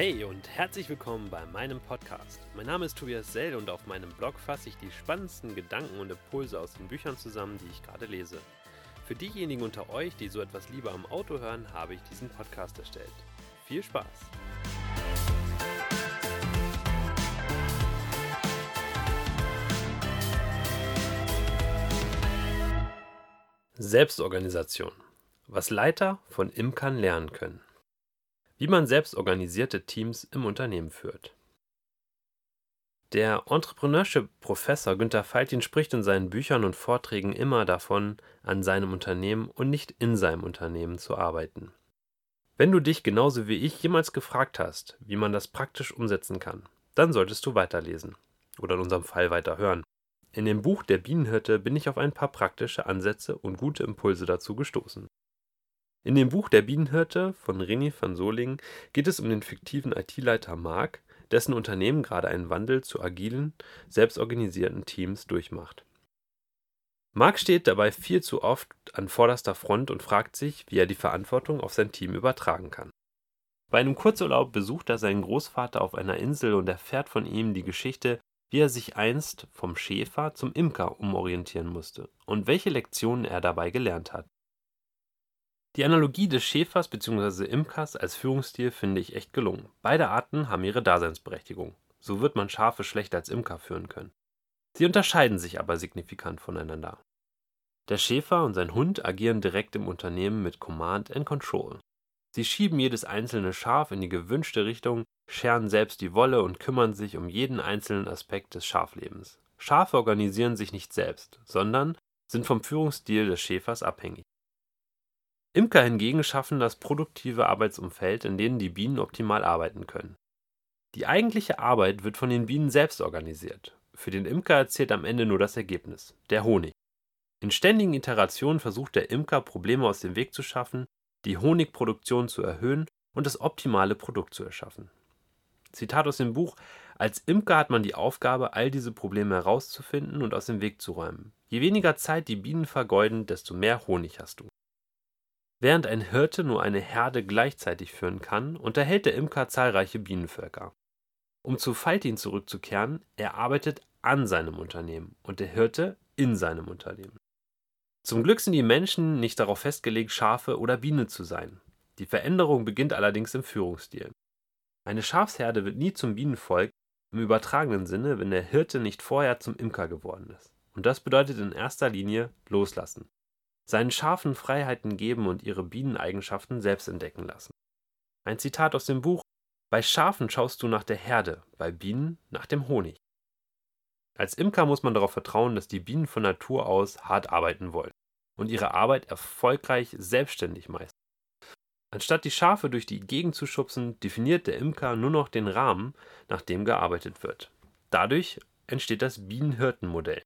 Hey und herzlich willkommen bei meinem Podcast. Mein Name ist Tobias Sell und auf meinem Blog fasse ich die spannendsten Gedanken und Impulse aus den Büchern zusammen, die ich gerade lese. Für diejenigen unter euch, die so etwas lieber am Auto hören, habe ich diesen Podcast erstellt. Viel Spaß! Selbstorganisation. Was Leiter von Imkern lernen können. Wie man selbstorganisierte Teams im Unternehmen führt. Der Entrepreneurship-Professor Günter Faltin spricht in seinen Büchern und Vorträgen immer davon, an seinem Unternehmen und nicht in seinem Unternehmen zu arbeiten. Wenn du dich genauso wie ich jemals gefragt hast, wie man das praktisch umsetzen kann, dann solltest du weiterlesen oder in unserem Fall weiterhören. In dem Buch Der Bienenhirte bin ich auf ein paar praktische Ansätze und gute Impulse dazu gestoßen. In dem Buch Der Bienenhirte von René van Solingen geht es um den fiktiven IT-Leiter Mark, dessen Unternehmen gerade einen Wandel zu agilen, selbstorganisierten Teams durchmacht. Mark steht dabei viel zu oft an vorderster Front und fragt sich, wie er die Verantwortung auf sein Team übertragen kann. Bei einem Kurzurlaub besucht er seinen Großvater auf einer Insel und erfährt von ihm die Geschichte, wie er sich einst vom Schäfer zum Imker umorientieren musste und welche Lektionen er dabei gelernt hat. Die Analogie des Schäfers bzw. Imkers als Führungsstil finde ich echt gelungen. Beide Arten haben ihre Daseinsberechtigung. So wird man Schafe schlecht als Imker führen können. Sie unterscheiden sich aber signifikant voneinander. Der Schäfer und sein Hund agieren direkt im Unternehmen mit Command and Control. Sie schieben jedes einzelne Schaf in die gewünschte Richtung, scheren selbst die Wolle und kümmern sich um jeden einzelnen Aspekt des Schaflebens. Schafe organisieren sich nicht selbst, sondern sind vom Führungsstil des Schäfers abhängig. Imker hingegen schaffen das produktive Arbeitsumfeld, in dem die Bienen optimal arbeiten können. Die eigentliche Arbeit wird von den Bienen selbst organisiert. Für den Imker zählt am Ende nur das Ergebnis, der Honig. In ständigen Iterationen versucht der Imker, Probleme aus dem Weg zu schaffen, die Honigproduktion zu erhöhen und das optimale Produkt zu erschaffen. Zitat aus dem Buch Als Imker hat man die Aufgabe, all diese Probleme herauszufinden und aus dem Weg zu räumen. Je weniger Zeit die Bienen vergeuden, desto mehr Honig hast du. Während ein Hirte nur eine Herde gleichzeitig führen kann, unterhält der Imker zahlreiche Bienenvölker. Um zu Faltin zurückzukehren, er arbeitet an seinem Unternehmen und der Hirte in seinem Unternehmen. Zum Glück sind die Menschen nicht darauf festgelegt, Schafe oder Biene zu sein. Die Veränderung beginnt allerdings im Führungsstil. Eine Schafsherde wird nie zum Bienenvolk im übertragenen Sinne, wenn der Hirte nicht vorher zum Imker geworden ist. Und das bedeutet in erster Linie loslassen seinen Schafen Freiheiten geben und ihre Bieneneigenschaften selbst entdecken lassen. Ein Zitat aus dem Buch Bei Schafen schaust du nach der Herde, bei Bienen nach dem Honig. Als Imker muss man darauf vertrauen, dass die Bienen von Natur aus hart arbeiten wollen und ihre Arbeit erfolgreich selbstständig meistern. Anstatt die Schafe durch die Gegend zu schubsen, definiert der Imker nur noch den Rahmen, nach dem gearbeitet wird. Dadurch entsteht das Bienenhirtenmodell.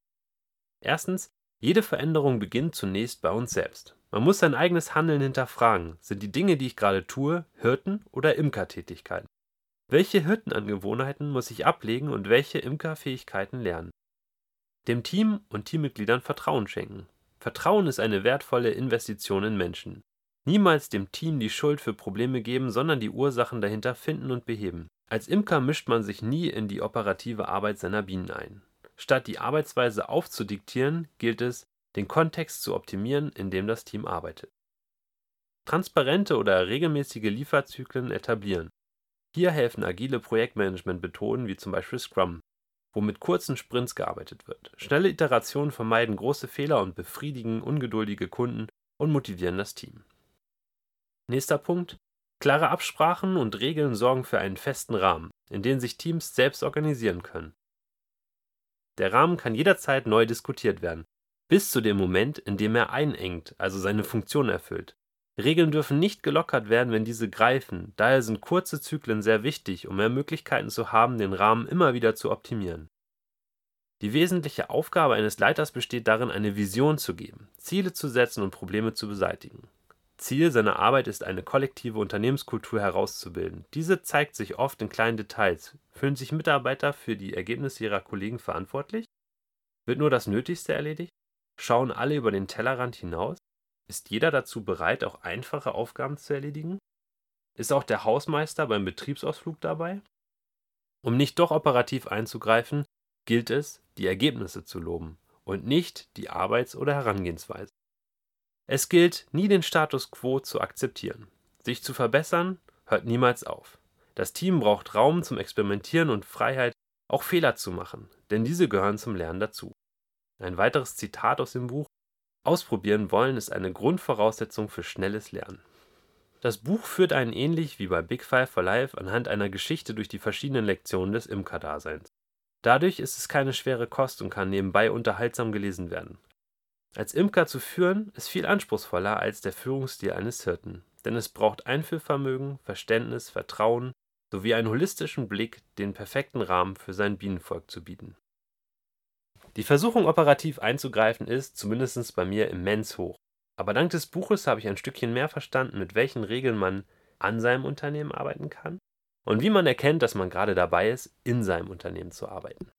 Erstens jede Veränderung beginnt zunächst bei uns selbst. Man muss sein eigenes Handeln hinterfragen. Sind die Dinge, die ich gerade tue, Hirten- oder Imkertätigkeiten? Welche Hirtenangewohnheiten muss ich ablegen und welche Imkerfähigkeiten lernen? Dem Team und Teammitgliedern Vertrauen schenken. Vertrauen ist eine wertvolle Investition in Menschen. Niemals dem Team die Schuld für Probleme geben, sondern die Ursachen dahinter finden und beheben. Als Imker mischt man sich nie in die operative Arbeit seiner Bienen ein. Statt die Arbeitsweise aufzudiktieren, gilt es, den Kontext zu optimieren, in dem das Team arbeitet. Transparente oder regelmäßige Lieferzyklen etablieren. Hier helfen agile Projektmanagement-Methoden wie zum Beispiel Scrum, wo mit kurzen Sprints gearbeitet wird. Schnelle Iterationen vermeiden große Fehler und befriedigen ungeduldige Kunden und motivieren das Team. Nächster Punkt. Klare Absprachen und Regeln sorgen für einen festen Rahmen, in dem sich Teams selbst organisieren können. Der Rahmen kann jederzeit neu diskutiert werden, bis zu dem Moment, in dem er einengt, also seine Funktion erfüllt. Regeln dürfen nicht gelockert werden, wenn diese greifen, daher sind kurze Zyklen sehr wichtig, um mehr Möglichkeiten zu haben, den Rahmen immer wieder zu optimieren. Die wesentliche Aufgabe eines Leiters besteht darin, eine Vision zu geben, Ziele zu setzen und Probleme zu beseitigen. Ziel seiner Arbeit ist eine kollektive Unternehmenskultur herauszubilden. Diese zeigt sich oft in kleinen Details. Fühlen sich Mitarbeiter für die Ergebnisse ihrer Kollegen verantwortlich? Wird nur das Nötigste erledigt? Schauen alle über den Tellerrand hinaus? Ist jeder dazu bereit, auch einfache Aufgaben zu erledigen? Ist auch der Hausmeister beim Betriebsausflug dabei? Um nicht doch operativ einzugreifen, gilt es, die Ergebnisse zu loben und nicht die Arbeits- oder Herangehensweise. Es gilt, nie den Status quo zu akzeptieren. Sich zu verbessern hört niemals auf. Das Team braucht Raum zum Experimentieren und Freiheit, auch Fehler zu machen, denn diese gehören zum Lernen dazu. Ein weiteres Zitat aus dem Buch Ausprobieren wollen ist eine Grundvoraussetzung für schnelles Lernen. Das Buch führt einen ähnlich wie bei Big Five for Life anhand einer Geschichte durch die verschiedenen Lektionen des Imkerdaseins. Dadurch ist es keine schwere Kost und kann nebenbei unterhaltsam gelesen werden. Als Imker zu führen ist viel anspruchsvoller als der Führungsstil eines Hirten, denn es braucht Einfühlvermögen, Verständnis, Vertrauen sowie einen holistischen Blick, den perfekten Rahmen für sein Bienenvolk zu bieten. Die Versuchung, operativ einzugreifen, ist, zumindest bei mir, immens hoch. Aber dank des Buches habe ich ein Stückchen mehr verstanden, mit welchen Regeln man an seinem Unternehmen arbeiten kann und wie man erkennt, dass man gerade dabei ist, in seinem Unternehmen zu arbeiten.